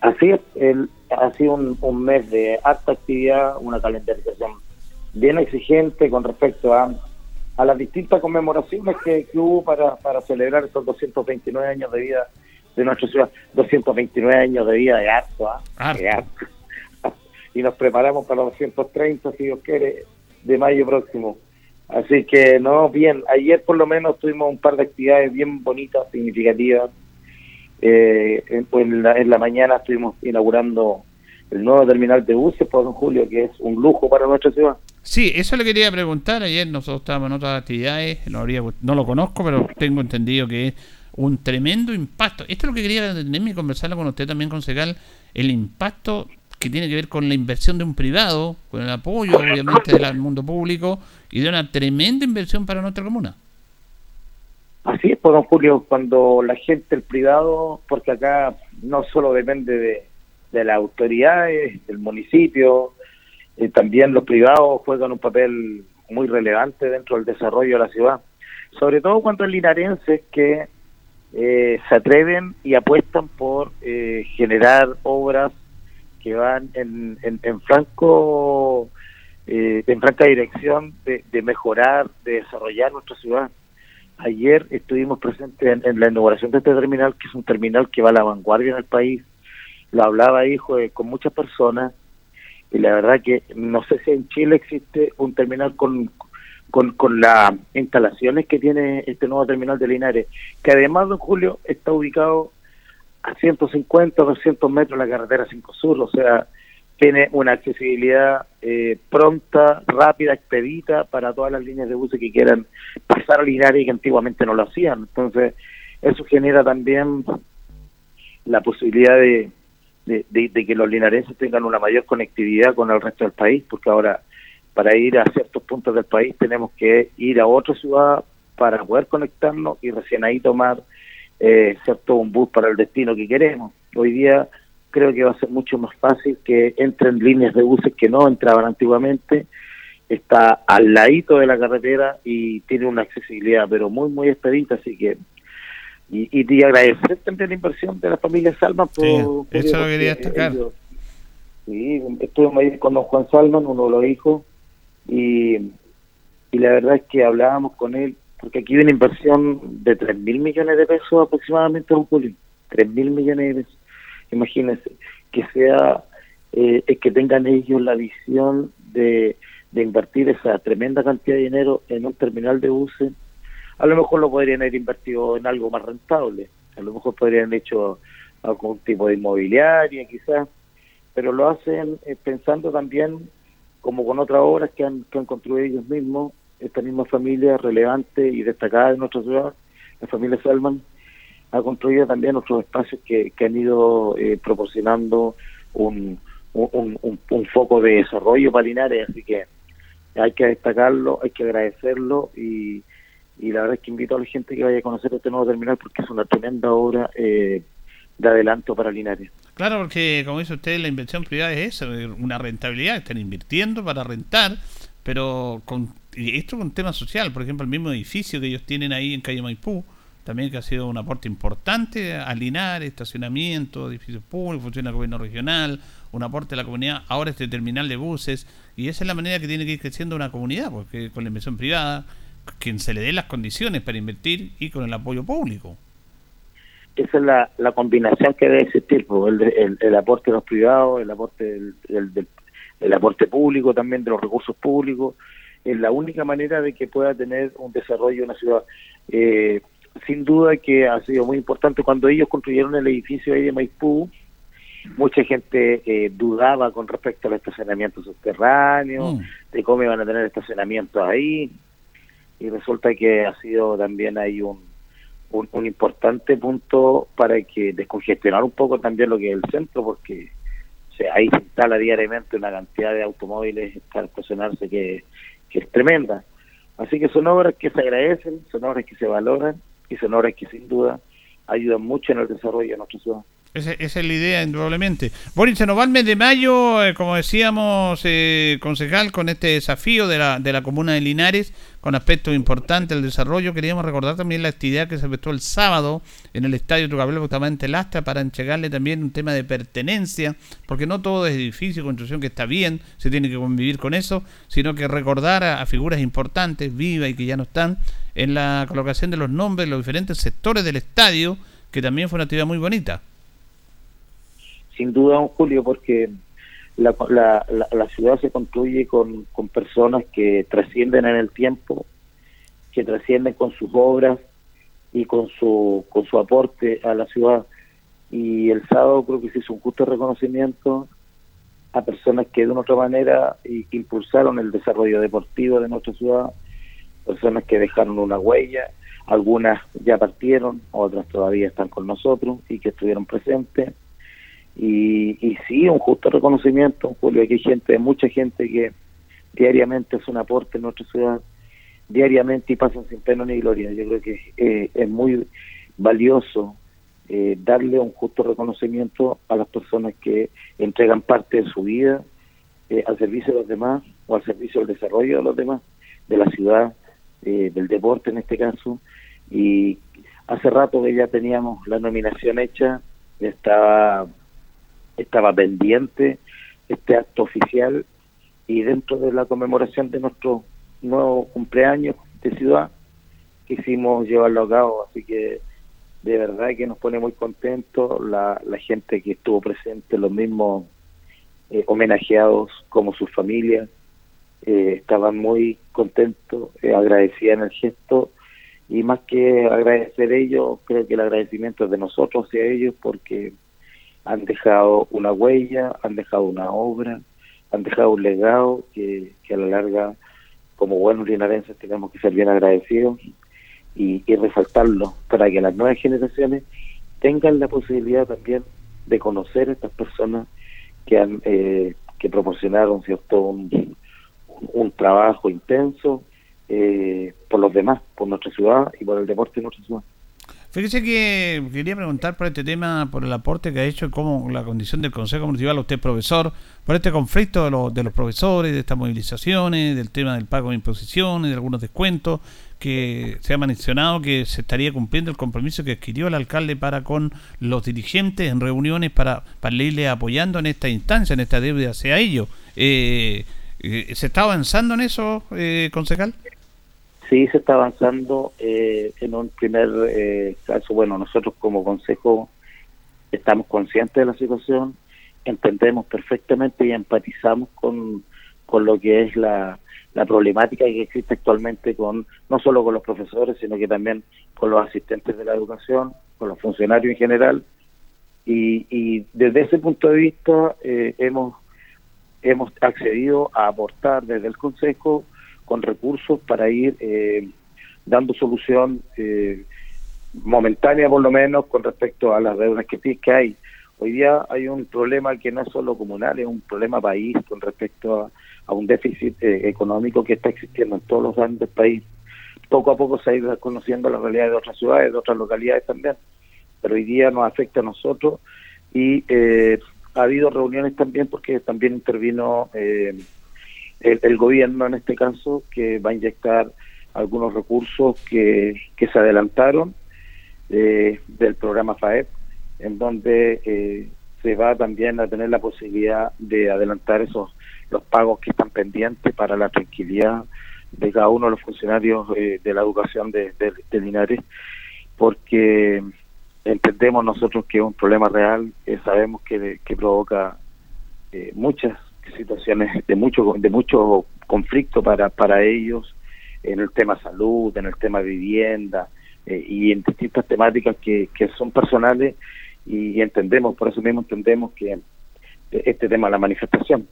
Así es, el, ha sido un, un mes de alta actividad, una calendarización bien exigente con respecto a a las distintas conmemoraciones que, hubo para, para celebrar estos 229 años de vida de nuestra ciudad. 229 años de vida de harto, ¿ah? y nos preparamos para los 230, si Dios quiere, de mayo próximo. Así que, no, bien, ayer por lo menos tuvimos un par de actividades bien bonitas, significativas. Eh, en, la, en la mañana estuvimos inaugurando el nuevo terminal de buses por don Julio, que es un lujo para nuestra ciudad. Sí, eso le quería preguntar. Ayer nosotros estábamos en otras actividades, no, habría, no lo conozco, pero tengo entendido que es un tremendo impacto. Esto es lo que quería entenderme y conversarlo con usted también, concejal, el impacto que tiene que ver con la inversión de un privado, con el apoyo obviamente del mundo público y de una tremenda inversión para nuestra comuna. Así es, pues don Julio, cuando la gente, el privado, porque acá no solo depende de, de las autoridades, del municipio, eh, también los privados juegan un papel muy relevante dentro del desarrollo de la ciudad, sobre todo cuando hay linarenses que eh, se atreven y apuestan por eh, generar obras que van en, en, franco en franca dirección de, mejorar, de desarrollar nuestra ciudad. Ayer estuvimos presentes en, la inauguración de este terminal, que es un terminal que va a la vanguardia en el país. Lo hablaba ahí con muchas personas y la verdad que no sé si en Chile existe un terminal con, con, con las instalaciones que tiene este nuevo terminal de Linares, que además, don Julio, está ubicado a 150 o 200 metros de la carretera 5 Sur, o sea, tiene una accesibilidad eh, pronta, rápida, expedita para todas las líneas de buses que quieran pasar a Linares y que antiguamente no lo hacían. Entonces, eso genera también la posibilidad de, de, que los linarenses tengan una mayor conectividad con el resto del país, porque ahora para ir a ciertos puntos del país tenemos que ir a otra ciudad para poder conectarnos y recién ahí tomar eh, cierto un bus para el destino que queremos. Hoy día creo que va a ser mucho más fácil que entren líneas de buses que no entraban antiguamente, está al ladito de la carretera y tiene una accesibilidad pero muy muy expedita, así que y, y, agradecer también la inversión de la familia Salman por, eso lo quería destacar. sí, estuve ahí con don Juan Salman uno de los hijos y, y la verdad es que hablábamos con él porque aquí hay una inversión de 3 mil millones de pesos aproximadamente un Julio 3 mil millones de pesos. Imagínense que sea eh, que tengan ellos la visión de, de invertir esa tremenda cantidad de dinero en un terminal de buses a lo mejor lo podrían haber invertido en algo más rentable, a lo mejor podrían hecho algún tipo de inmobiliaria quizás, pero lo hacen eh, pensando también como con otras obras que han, que han construido ellos mismos, esta misma familia relevante y destacada de nuestra ciudad, la familia Salman, ha construido también otros espacios que, que han ido eh, proporcionando un, un, un, un, foco de desarrollo para Linares, así que hay que destacarlo, hay que agradecerlo y, y la verdad es que invito a la gente que vaya a conocer este nuevo terminal porque es una tremenda obra eh, de adelanto para Linares. Claro, porque como dice usted, la inversión privada es eso, una rentabilidad, están invirtiendo para rentar, pero con esto con tema social, por ejemplo, el mismo edificio que ellos tienen ahí en calle Maipú, también que ha sido un aporte importante a Linares, estacionamiento, edificios públicos, funciona el gobierno regional, un aporte a la comunidad, ahora este terminal de buses, y esa es la manera que tiene que ir creciendo una comunidad, porque con la inversión privada, quien se le dé las condiciones para invertir y con el apoyo público esa es la, la combinación que debe existir, el, el, aporte de los privados, el aporte del, el aporte público también de los recursos públicos, es la única manera de que pueda tener un desarrollo en la ciudad. Eh, sin duda que ha sido muy importante cuando ellos construyeron el edificio ahí de Maipú, mucha gente eh, dudaba con respecto al estacionamiento subterráneo, mm. de cómo iban a tener estacionamiento ahí, y resulta que ha sido también ahí un un, importante punto para que descongestionar un poco también lo que es el centro, porque ahí se instala diariamente una cantidad de automóviles para estacionarse que, que es tremenda. Así que son obras que se agradecen, son obras que se valoran y son obras que sin duda ayudan mucho en el desarrollo de nuestra ciudad. Esa, es la idea, indudablemente. Boris, se nos va el mes de mayo, eh, como decíamos, eh, concejal, con este desafío de la, de la comuna de Linares, con aspectos importantes del desarrollo. Queríamos recordar también la actividad que se efectuó el sábado en el Estadio Tucabel justamente Lastra para entregarle también un tema de pertenencia, porque no todo es edificio, construcción que está bien, se tiene que convivir con eso, sino que recordar a, a figuras importantes, vivas y que ya no están, en la colocación de los nombres los diferentes sectores del estadio, que también fue una actividad muy bonita sin duda, don Julio, porque la, la, la, ciudad se construye con, con personas que trascienden en el tiempo, que trascienden con sus obras y con su, con su aporte a la ciudad. Y el sábado creo que se hizo un justo reconocimiento a personas que de una otra manera impulsaron el desarrollo deportivo de nuestra ciudad, personas que dejaron una huella, algunas ya partieron, otras todavía están con nosotros y que estuvieron presentes y, y sí, un justo reconocimiento, Julio, aquí hay gente, mucha gente que diariamente hace un aporte en nuestra ciudad, diariamente y pasan sin pena ni gloria. Yo creo que eh, es muy valioso eh, darle un justo reconocimiento a las personas que entregan parte de su vida eh, al servicio de los demás o al servicio del desarrollo de los demás, de la ciudad, del deporte en este caso. Y hace rato que ya teníamos la nominación hecha, estaba estaba pendiente este acto oficial y dentro de la conmemoración de nuestro nuevo cumpleaños de ciudad quisimos llevarlo a cabo, así que de verdad que nos pone muy contentos la, la gente que estuvo presente, los mismos eh, homenajeados como sus familias, eh, estaban muy contentos, eh, agradecían el gesto y más que agradecer ellos, creo que el agradecimiento es de nosotros hacia ellos porque han dejado una huella, han dejado una obra, han dejado un legado que, a la larga, como buenos linarenses, tenemos que ser bien agradecidos y, resaltarlo para que las nuevas generaciones tengan la posibilidad también de conocer a estas personas que han eh, que proporcionaron cierto un, un trabajo intenso eh, por los demás, por nuestra ciudad y por el deporte de nuestra ciudad. Fíjese que quería preguntar por este tema, por el aporte que ha hecho, como la condición del Consejo Municipal, usted profesor, por este conflicto de, los, de los profesores, de estas movilizaciones, del tema del pago de imposiciones, de algunos descuentos, que se ha mencionado que se estaría cumpliendo el compromiso que adquirió el alcalde para con los dirigentes en reuniones para, para irle apoyando en esta instancia, en esta deuda hacia ellos. Eh, eh, ¿Se está avanzando en eso, eh, concejal? Sí, se está avanzando eh, en un primer eh, caso. Bueno, nosotros como consejo estamos conscientes de la situación, entendemos perfectamente y empatizamos con, con lo que es la, la problemática que existe actualmente con no solo con los profesores, sino que también con los asistentes de la educación, con los funcionarios en general. Y, y desde ese punto de vista eh, hemos, hemos accedido a aportar desde el Consejo con recursos para ir eh, dando solución eh, momentánea por lo menos con respecto a las deudas que, que hay. Hoy día hay un problema que no es solo comunal, es un problema país con respecto a, un déficit eh, económico que está existiendo en todos los grandes países. Poco a poco se ha ido conociendo la realidad de otras ciudades, de otras localidades también. pero hoy día nos afecta a nosotros y eh, ha habido reuniones también porque también intervino eh, el, gobierno en este caso que va a inyectar algunos recursos que, que se adelantaron eh, del programa FAEP, en donde eh, se va también a tener la posibilidad de adelantar esos los pagos que están pendientes para la tranquilidad de cada uno de los funcionarios de la educación de, de Linares, porque entendemos nosotros que es un problema real, eh, sabemos que, que provoca eh, muchas situaciones de mucho de mucho conflicto para para ellos en el tema salud, en el tema vivienda eh, y en distintas temáticas que, que son personales y, entendemos, por eso mismo entendemos que este tema la manifestación.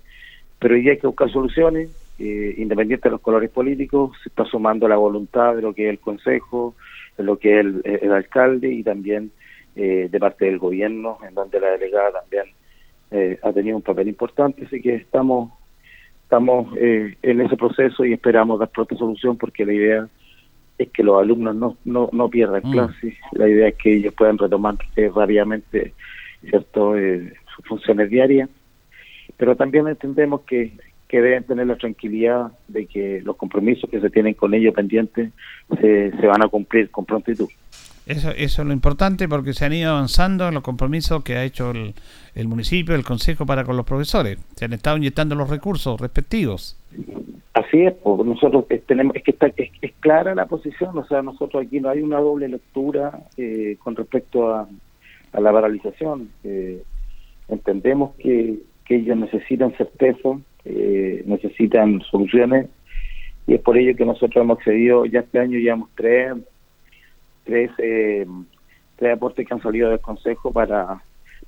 Pero hoy hay que buscar soluciones, independiente de los colores políticos, se está sumando la voluntad de lo que es el Consejo, de lo que es el, el alcalde y también eh, de parte del gobierno, en donde la delegada también eh, ha tenido un papel importante, así que estamos estamos eh, en ese proceso y esperamos dar pronta solución porque la idea es que los alumnos no, no, no pierdan mm. clases, la idea es que ellos puedan retomar rápidamente cierto sus funciones diarias, pero también entendemos que, que deben tener la tranquilidad de que los compromisos que se tienen con ellos pendientes se, se van a cumplir con prontitud. Eso, eso es lo importante porque se han ido avanzando en los compromisos que ha hecho el, el municipio, el consejo para con los profesores. Se han estado inyectando los recursos respectivos. Así es, pues nosotros tenemos, es que está, es, clara la posición, o sea, nosotros aquí no hay una doble lectura eh, con respecto a, a la paralización. Eh, entendemos que, que ellos necesitan certeza, eh, necesitan soluciones, y es por ello que nosotros hemos accedido, ya este año llevamos tres tres, eh, tres aportes que han salido del Consejo para,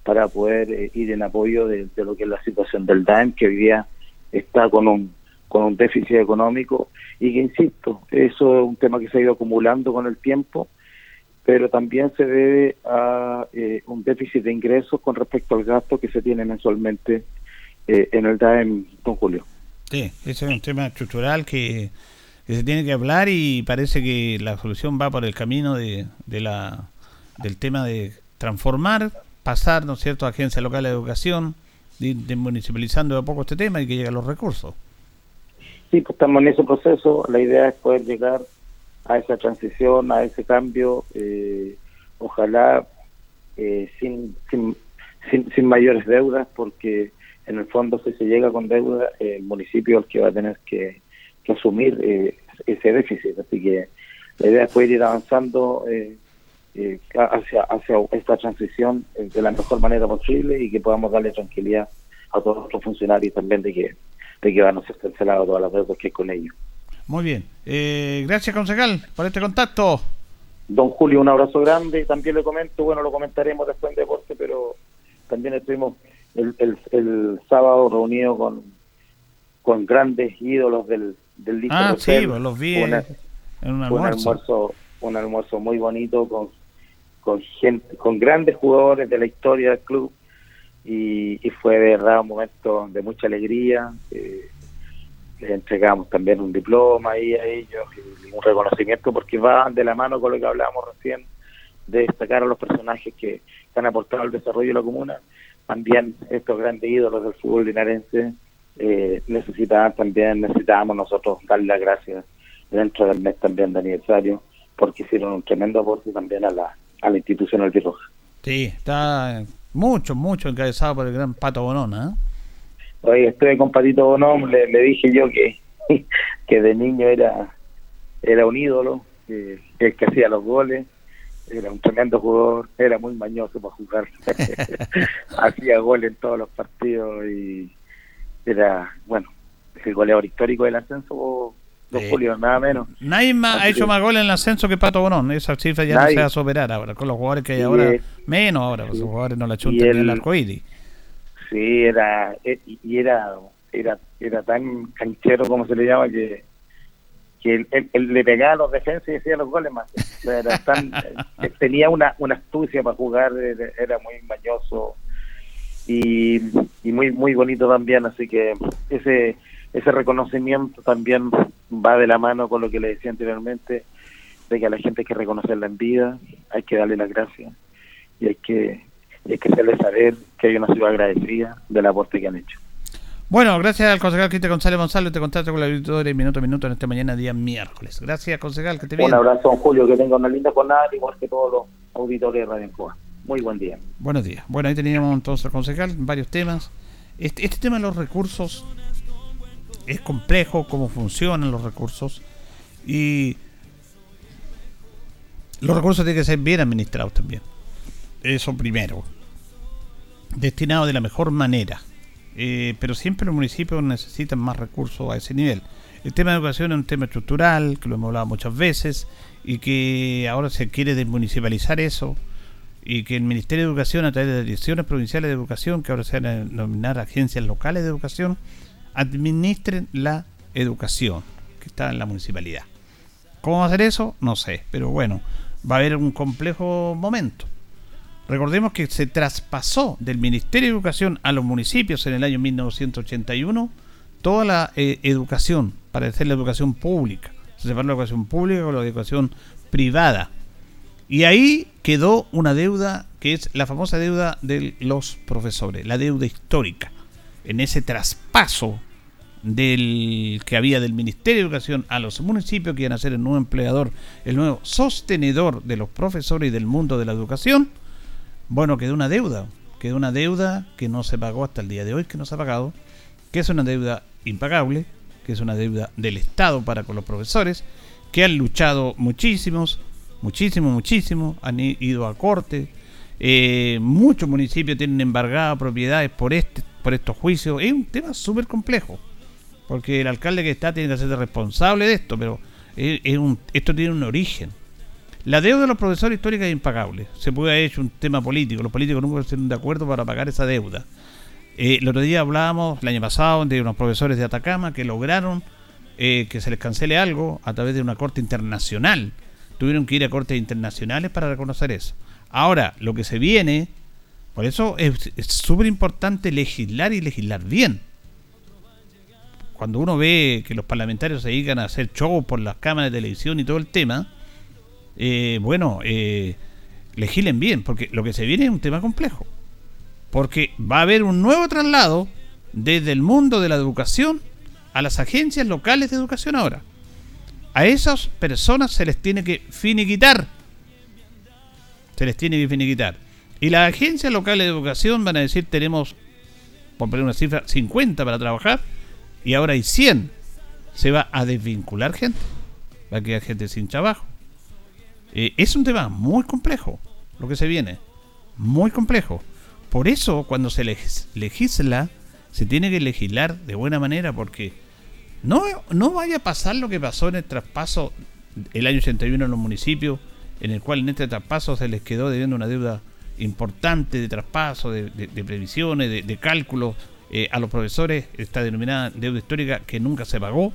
para poder eh, ir en apoyo de, lo que es la situación del DAEM, que hoy día está con un, con un déficit económico y que, insisto, eso es un tema que se ha ido acumulando con el tiempo, pero también se debe a eh, un déficit de ingresos con respecto al gasto que se tiene mensualmente eh, en el DAEM, don Julio. Sí, ese es un tema estructural que que se tiene que hablar y parece que la solución va por el camino de, de la del tema de transformar, pasar, ¿no es cierto?, a agencia local de educación, de, municipalizando de a poco este tema y que lleguen los recursos. Sí, pues estamos en ese proceso. La idea es poder llegar a esa transición, a ese cambio, eh, ojalá eh, sin, sin, sin, mayores deudas, porque en el fondo si se llega con deuda, el municipio es el que va a tener que asumir eh, ese déficit. Así que la idea es poder ir avanzando eh, eh, hacia, hacia esta transición de la mejor manera posible y que podamos darle tranquilidad a todos nuestros funcionarios también de que, de que van a ser cancelados todas las deudas que hay con ellos. Muy bien. gracias, concejal, por este contacto. Don Julio, un abrazo grande. También le comento, bueno, lo comentaremos después en deporte, pero también estuvimos el, el, el sábado reunidos con, con grandes ídolos del, del Ah, sí, pues, los vi en un almuerzo. Un almuerzo, muy bonito con, con gente, con grandes jugadores de la historia del club y, fue de verdad un momento de mucha alegría. Eh, les entregamos también un diploma ahí a ellos y un reconocimiento porque va de la mano con lo que hablábamos recién de destacar a los personajes que, han aportado al desarrollo de la comuna. También estos grandes ídolos del fútbol linarense eh, necesitaban también, necesitábamos nosotros darle las gracias dentro del mes también de aniversario, porque hicieron un tremendo aporte también a la, a la institución albirroja. Sí, está mucho, mucho encabezado por el gran Pato Bonón, ¿eh? Oye, estoy con Patito Bonón, le, dije yo que, que de niño era, era un ídolo, que, el que hacía los goles, era un tremendo jugador, era muy mañoso para jugar, hacía goles en todos los partidos y era, bueno, el goleador histórico del ascenso, dos Julio, nada menos. Nadie más ha hecho más goles en el ascenso que Pato Bonón, esa cifra ya no se va a superar ahora, con los jugadores que hay ahora, menos ahora, los jugadores no la chuntan en el arcoíris. Sí, era, eh, y era, era, era tan canchero como se le llama que que él, le pegaba a los defensas y decía los goles más. Era tan, eh, tenía una, una astucia para jugar, era muy mañoso, y, muy muy bonito también así que ese ese reconocimiento también va de la mano con lo que le decía anteriormente de que a la gente hay que reconocerla en vida hay que darle las gracias y hay que, hay que hacerles saber que hay una ciudad agradecida del aporte que han hecho. Bueno, gracias al concejal Cristian González González. Te contacto con la auditoría minuto a minuto en esta mañana, día miércoles. Gracias, concejal, que te Un abrazo, Julio, que tenga una linda jornada, igual que todos los auditores de Radio Encoa. Muy buen día. Buenos días. Bueno, ahí teníamos entonces, concejal, varios temas. Este, este tema de los recursos es complejo, cómo funcionan los recursos. Y los recursos tienen que ser bien administrados también. Eso primero. Destinados de la mejor manera eh, pero siempre los municipios necesitan más recursos a ese nivel. El tema de educación es un tema estructural, que lo hemos hablado muchas veces, y que ahora se quiere desmunicipalizar eso, y que el Ministerio de Educación, a través de las direcciones provinciales de educación, que ahora se van a denominar agencias locales de educación, administren la educación que está en la municipalidad. ¿Cómo va a hacer eso? No sé, pero bueno, va a haber un complejo momento. Recordemos que se traspasó del Ministerio de Educación a los municipios en el año 1981 toda la eh, educación para hacer la educación pública. Se separó la educación pública con la educación privada. Y ahí quedó una deuda que es la famosa deuda de los profesores, la deuda histórica. En ese traspaso del que había del Ministerio de Educación a los municipios que iban a ser el nuevo empleador, el nuevo sostenedor de los profesores y del mundo de la educación, bueno, quedó una deuda, quedó una deuda que no se pagó hasta el día de hoy, que no se ha pagado, que es una deuda impagable, que es una deuda del Estado para con los profesores, que han luchado muchísimos, muchísimo, muchísimo, han ido a corte, eh, muchos municipios tienen embargadas propiedades por este, por estos juicios. Es un tema súper complejo, porque el alcalde que está tiene que ser responsable de esto, pero esto tiene un origen. La deuda de los profesores históricos es impagable. Se puede haber hecho un tema político. Los políticos nunca están de acuerdo para pagar esa deuda. Eh, el otro día hablábamos, el año pasado, de unos profesores de Atacama que lograron eh, que se les cancele algo a través de una corte internacional. Tuvieron que ir a cortes internacionales para reconocer eso. Ahora, lo que se viene, por eso es súper importante legislar y legislar bien. Cuando uno ve que los parlamentarios se dedican a hacer shows por las cámaras de televisión y todo el tema, eh, bueno, eh, legislen bien, porque lo que se viene es un tema complejo. Porque va a haber un nuevo traslado desde el mundo de la educación a las agencias locales de educación ahora. A esas personas se les tiene que finiquitar. Se les tiene que finiquitar. Y las agencias locales de educación van a decir tenemos, por poner una cifra, 50 para trabajar y ahora hay 100. Se va a desvincular gente. Va a quedar gente sin trabajo. Eh, es un tema muy complejo lo que se viene. Muy complejo. Por eso cuando se legisla, se tiene que legislar de buena manera porque no, no vaya a pasar lo que pasó en el traspaso el año 81 en los municipios, en el cual en este traspaso se les quedó debiendo una deuda importante de traspaso, de, previsiones, de, cálculos eh, a los profesores, esta denominada deuda histórica que nunca se pagó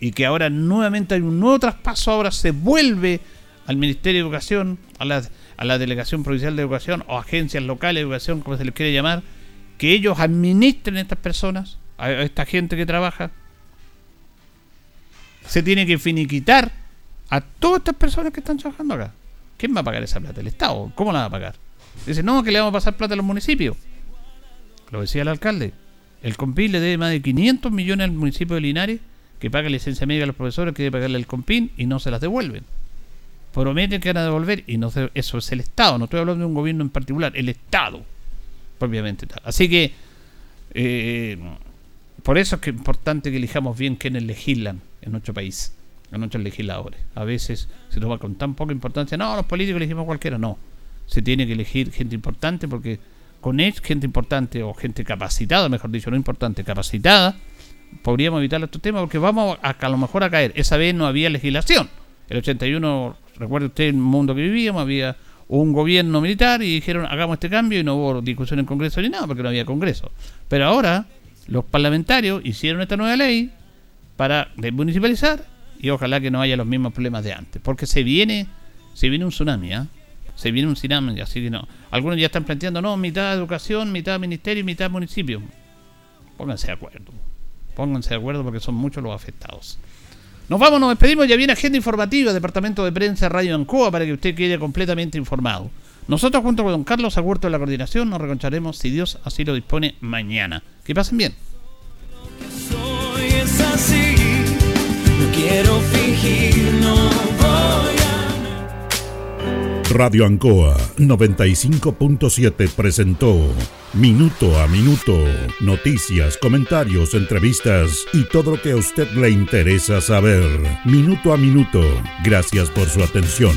y que ahora nuevamente hay un nuevo traspaso, ahora se vuelve al Ministerio de Educación, a la, a la Delegación Provincial de Educación o agencias locales de educación, como se les quiere llamar, que ellos administren a estas personas, a esta gente que trabaja. Se tiene que finiquitar a todas estas personas que están trabajando acá. ¿Quién va a pagar esa plata? ¿El Estado? ¿Cómo la va a pagar? Dice, no, que le vamos a pasar plata a los municipios. Lo decía el alcalde. El COMPI le debe más de 500 millones al municipio de Linares que paga licencia médica a los profesores, que debe pagarle el compín y no se las devuelven. Prometen que van a devolver y no eso es el Estado, no estoy hablando de un gobierno en particular, el Estado, propiamente tal. Así que, eh, por eso es que es importante que elijamos bien quienes legislan en nuestro país, en nuestros legisladores. A veces se toma con tan poca importancia, no, los políticos elegimos cualquiera, no. Se tiene que elegir gente importante porque con él, gente importante o gente capacitada, mejor dicho, no importante, capacitada, podríamos evitar estos temas porque vamos a, a, lo mejor a caer. Esa vez no había legislación. El 81, recuerde usted el mundo que vivíamos, había un gobierno militar y dijeron hagamos este cambio y no hubo discusión en Congreso ni nada porque no había Congreso. Pero ahora los parlamentarios hicieron esta nueva ley para desmunicipalizar y ojalá que no haya los mismos problemas de antes. Porque se viene, se viene un tsunami, ¿ah? Se viene un tsunami, así que no. Algunos ya están planteando, no, mitad educación, mitad ministerio mitad municipio. Pónganse de acuerdo. Pónganse de acuerdo porque son muchos los afectados. Nos vamos, nos despedimos. Ya viene agenda informativa, Departamento de Prensa Radio Ancoa, para que usted quede completamente informado. Nosotros junto con don Carlos Agurto de la coordinación nos reconcharemos si Dios así lo dispone mañana. Que pasen bien. no quiero fingir, no Radio Ancoa 95.7 presentó Minuto a Minuto, noticias, comentarios, entrevistas y todo lo que a usted le interesa saber. Minuto a Minuto, gracias por su atención.